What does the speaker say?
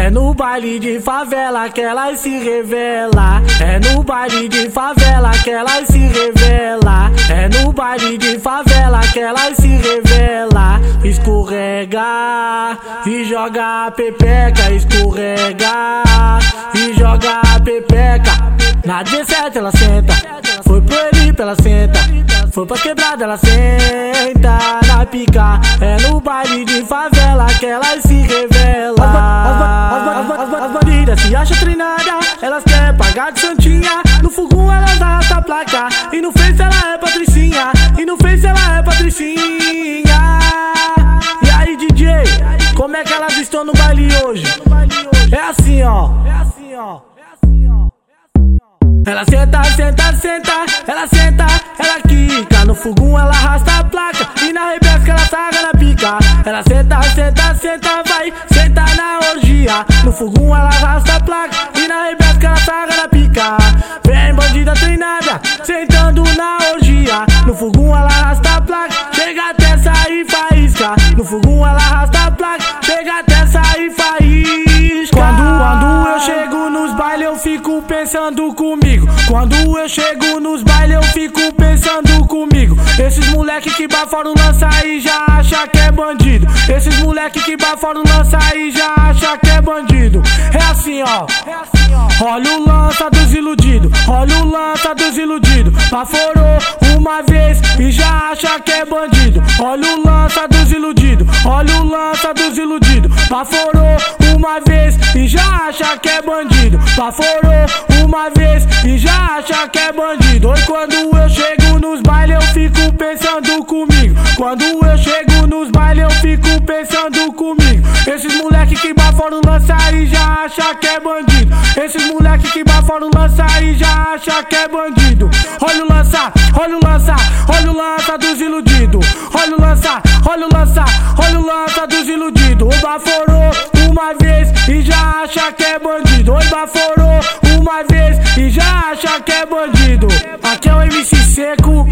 É no baile de favela que elas se revela. É no baile de favela que elas se revela. É no baile de favela que elas se revela. Escorrega e joga a pepeca. Escorrega e joga a pepeca. Na 17 ela senta. Foi pro Elipe ela senta. Foi pra quebrada ela senta na pica. É no baile de favela que elas se revela. As, as, as, as, as bandidas se acham treinadas. Elas querem pagar de santinha. No fogão elas arrastam a placa. E no Face ela é patricinha. E no Face ela é patricinha. E aí, DJ, como é que elas estão no baile hoje? É assim, ó. É assim, ó. Ela senta, senta, senta, ela senta, ela quica. No fogão ela arrasta a placa e na rebesca ela saga na pica. Ela senta, senta, senta, vai, No fogão ela arrasta a placa e na rebesca ela saga na pica. Vem bandida treinada, sentando na orgia. No fogão ela arrasta a placa, chega até sair faísca. No fogão ela arrasta a placa, chega até sair faísca. Quando, quando eu chego nos bailes eu fico pensando comigo. Quando eu chego nos bailes eu fico pensando comigo. Esses moleque que baforam lança e já acha que é bandido. Esses moleque que baforam lança e já acha que é bandido. É assim, ó. Olha o lança dos iludidos. Olha o lança dos iludidos. Baforou uma vez e já acha que é bandido. Olha o lança dos iludidos. Olha o lança dos iludidos. Baforou uma vez e já acha que é bandido. Baforou uma vez e já acha que é bandido. Oi, quando eu chego nos bailes eu fico pensando comigo. Quando eu chego eu fico pensando comigo. Esses moleque que baforam lança e já acha que é bandido. Esses moleque que baforam lança e já acha que é bandido. Olha o lança, olha o lança, olha o lança dos iludidos. Olha o lança, olha o lança, olha o lança dos iludidos. O baforou uma vez e já acha que é bandido. Oi, baforou uma vez e já acha que é bandido. Aqui é o MC Seco.